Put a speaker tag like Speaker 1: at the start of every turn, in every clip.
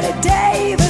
Speaker 1: got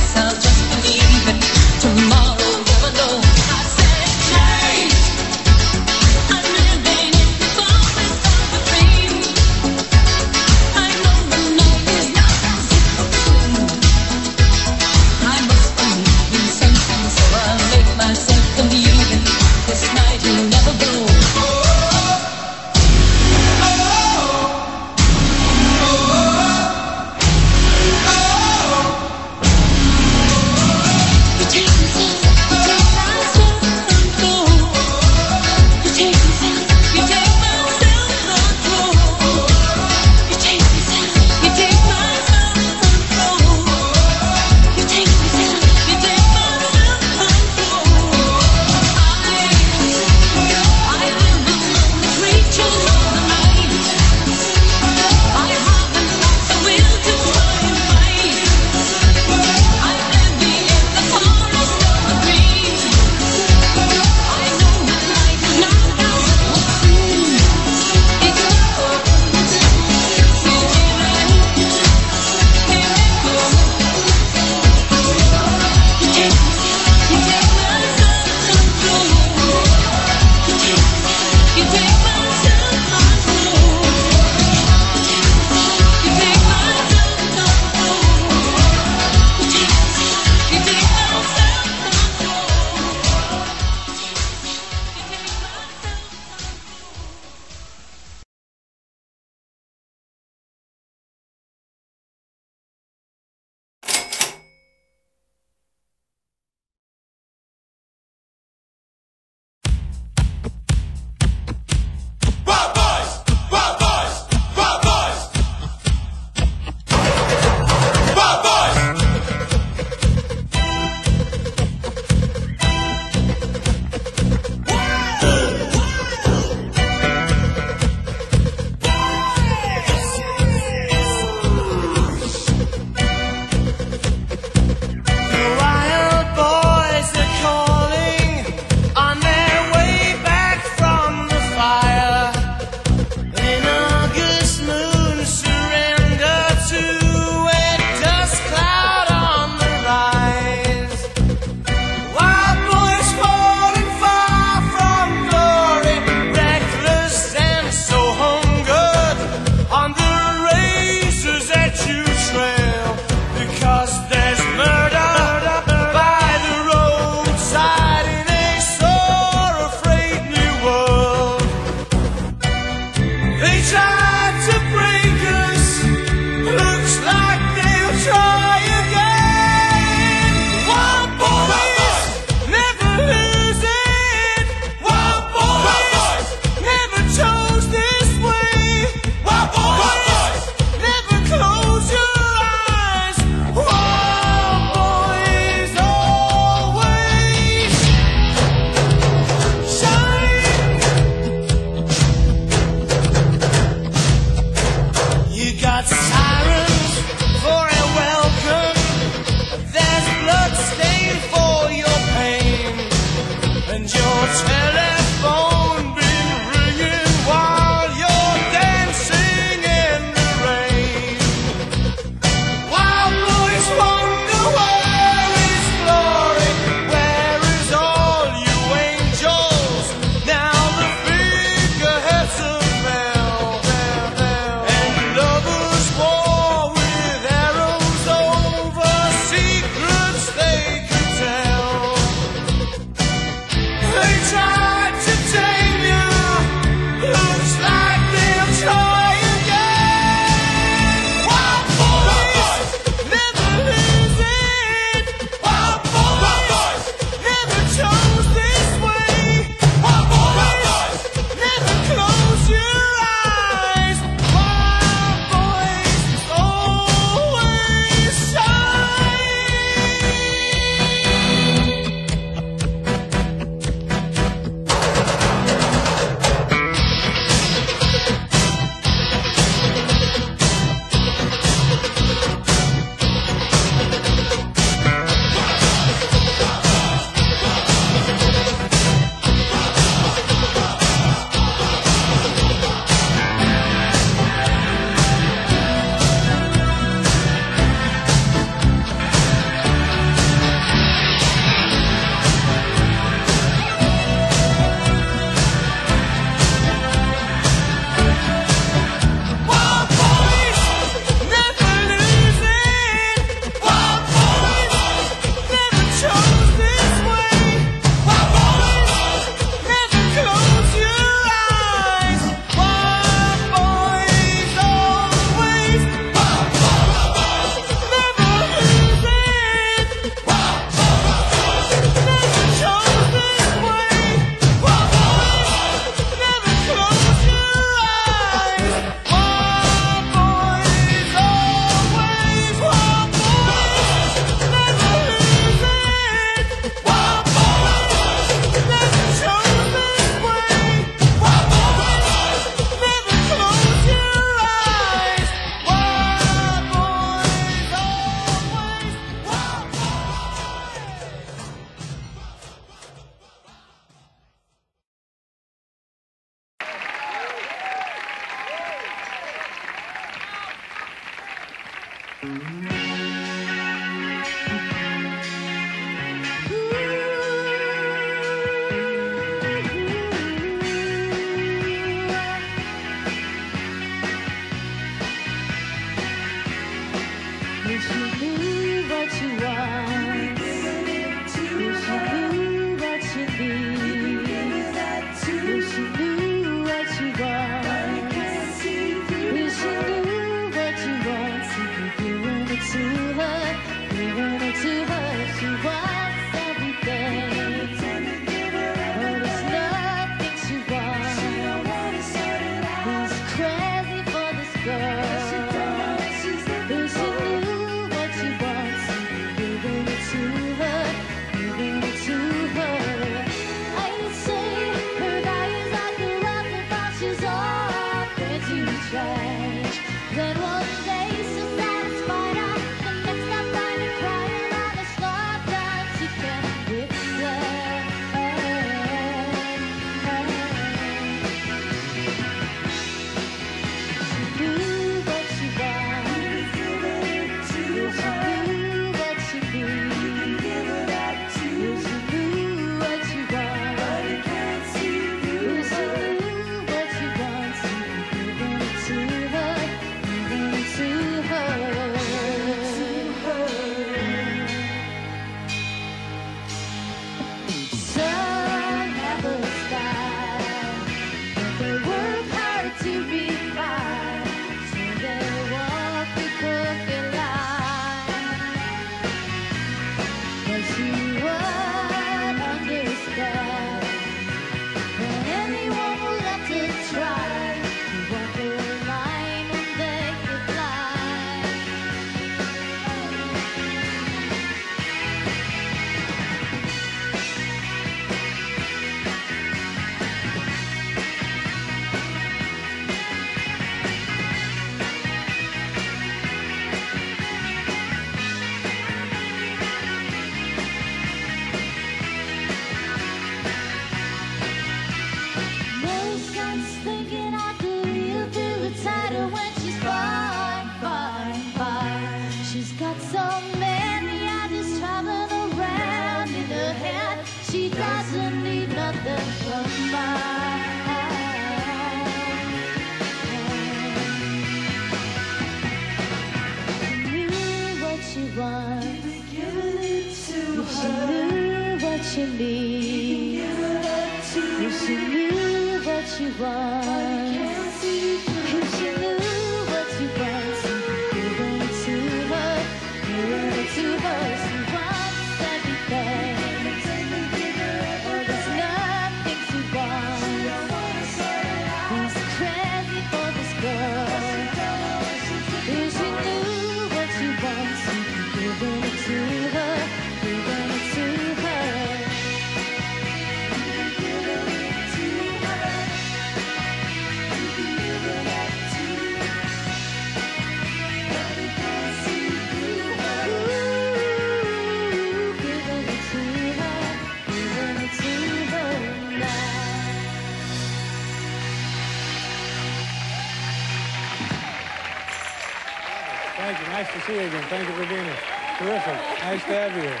Speaker 2: again. Thank you for being here. Terrific. Nice to have you here.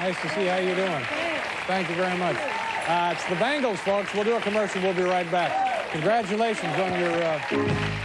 Speaker 2: Nice to see how you're doing. Thank you very much. Uh, it's the Bengals, folks. We'll do a commercial. We'll be right back. Congratulations on your... Uh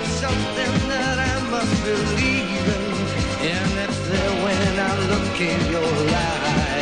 Speaker 3: It's something that I
Speaker 4: must believe in. And it's there when I look in your eyes.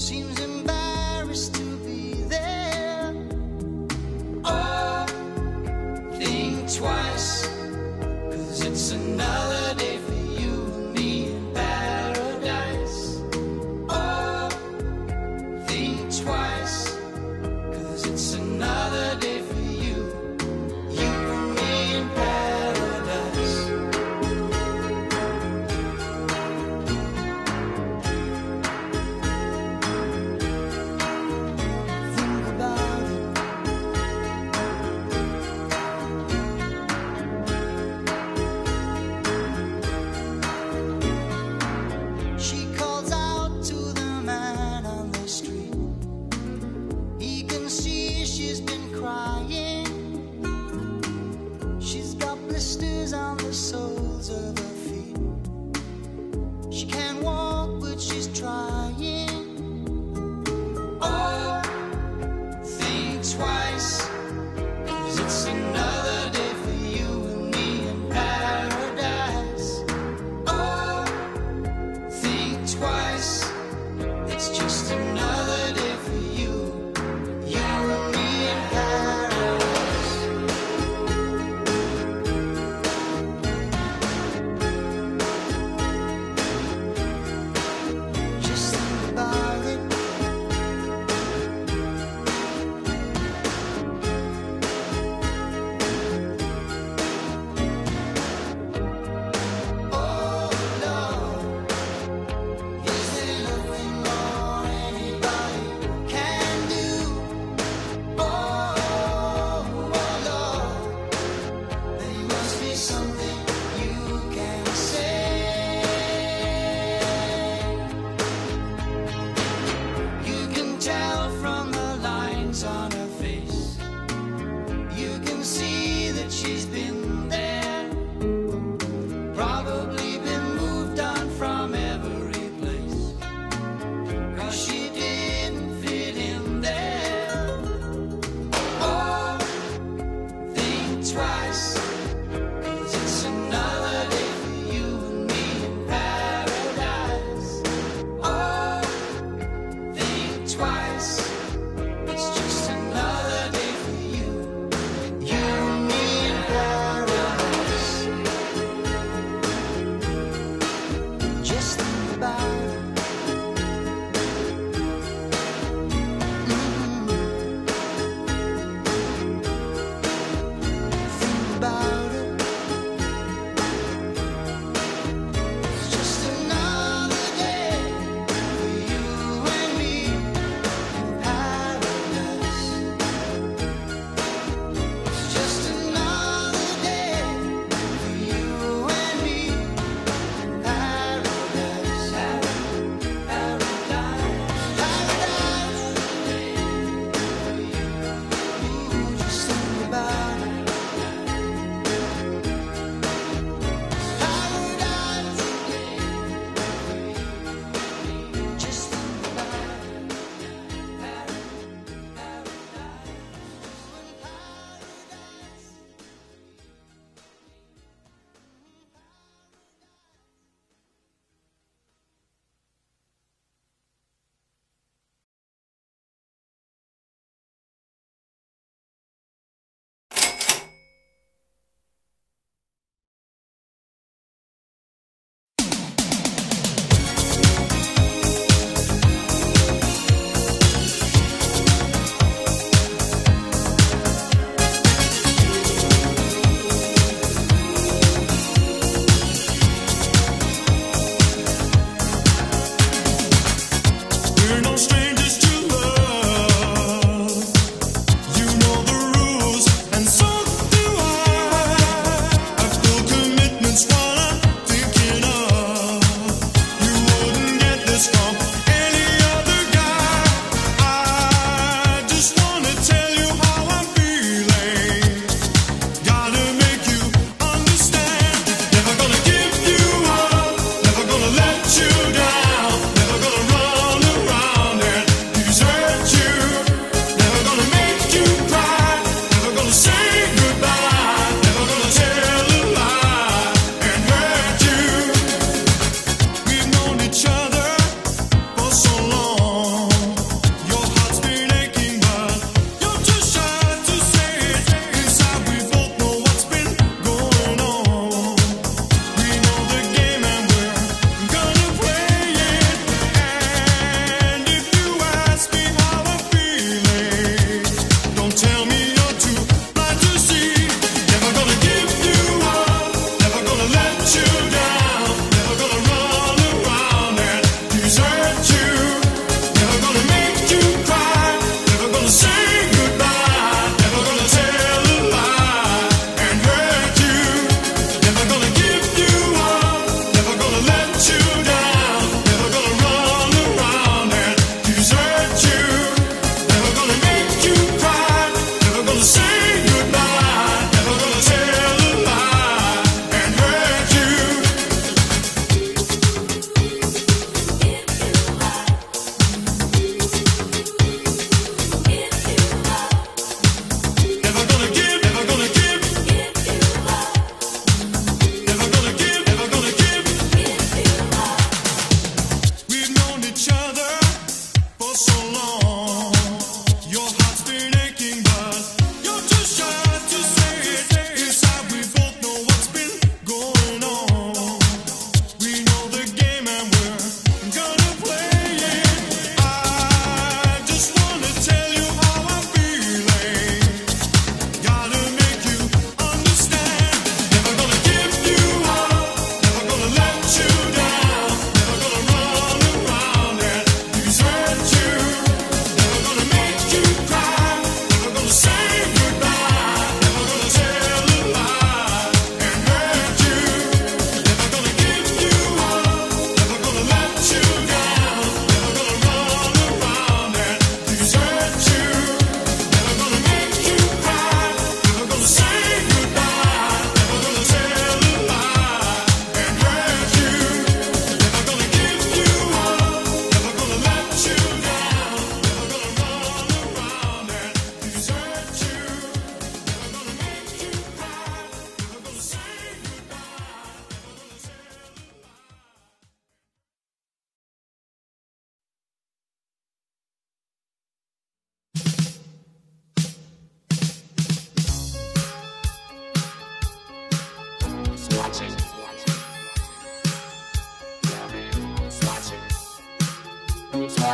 Speaker 5: Seems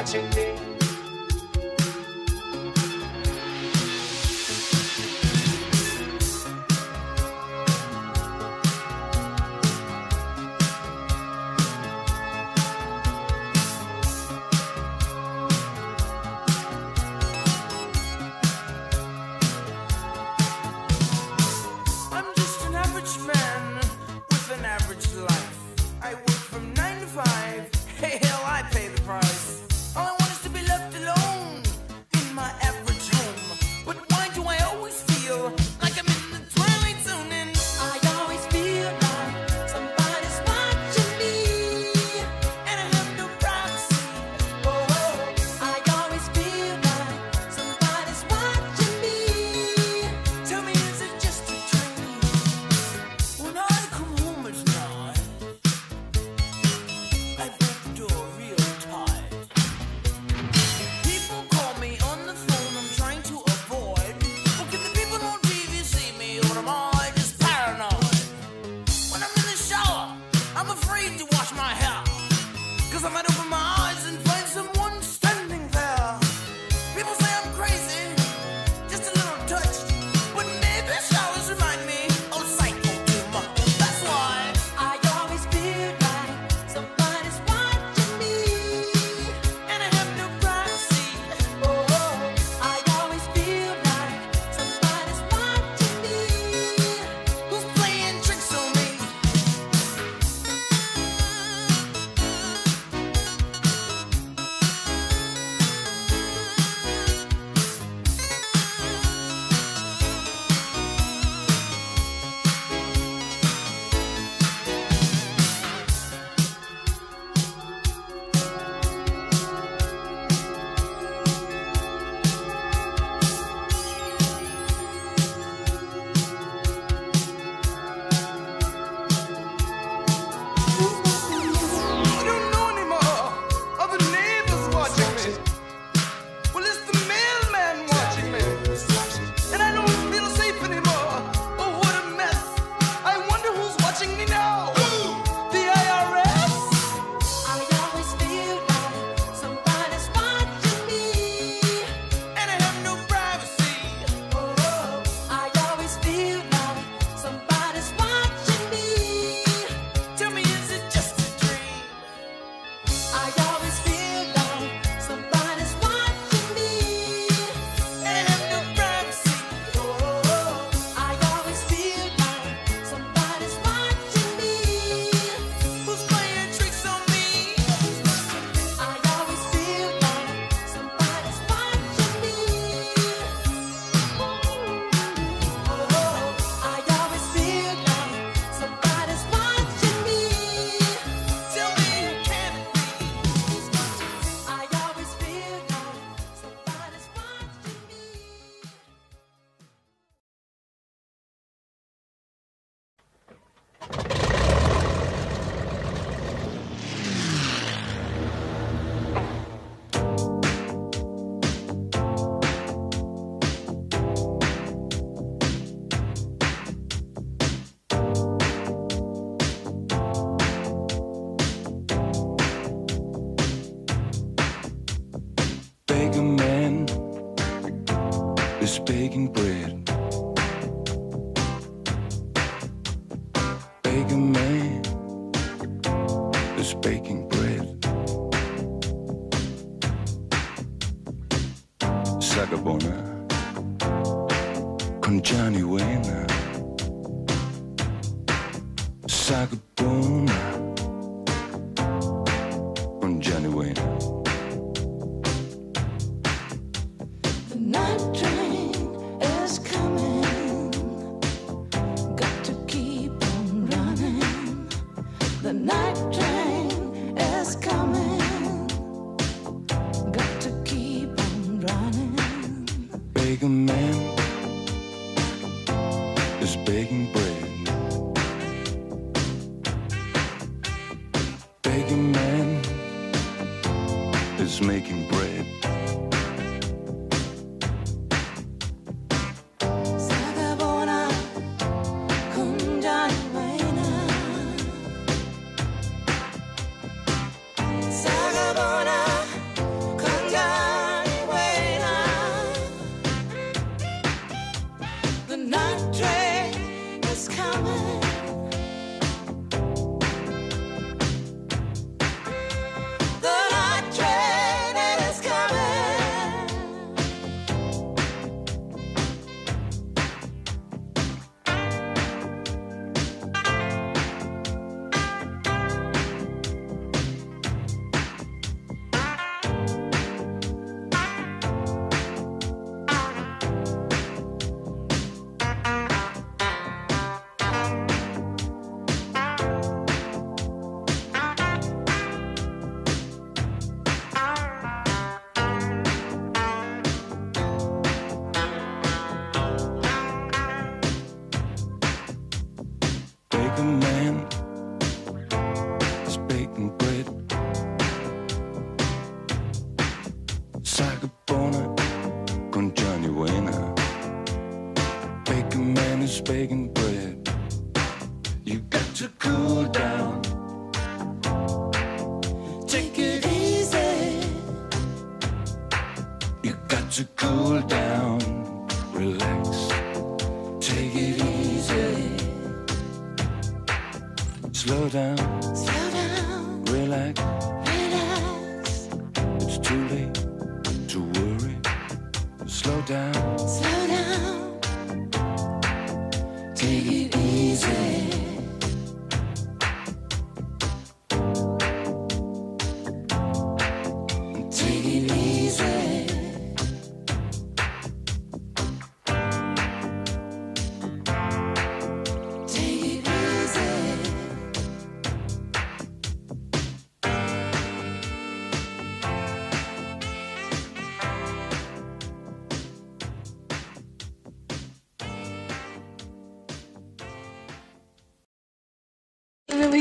Speaker 5: 经历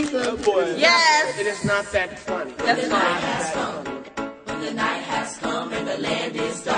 Speaker 5: think
Speaker 6: so. Boy,
Speaker 1: yes.
Speaker 6: It is not that funny.
Speaker 1: That's fine. The night has come and the land is dark.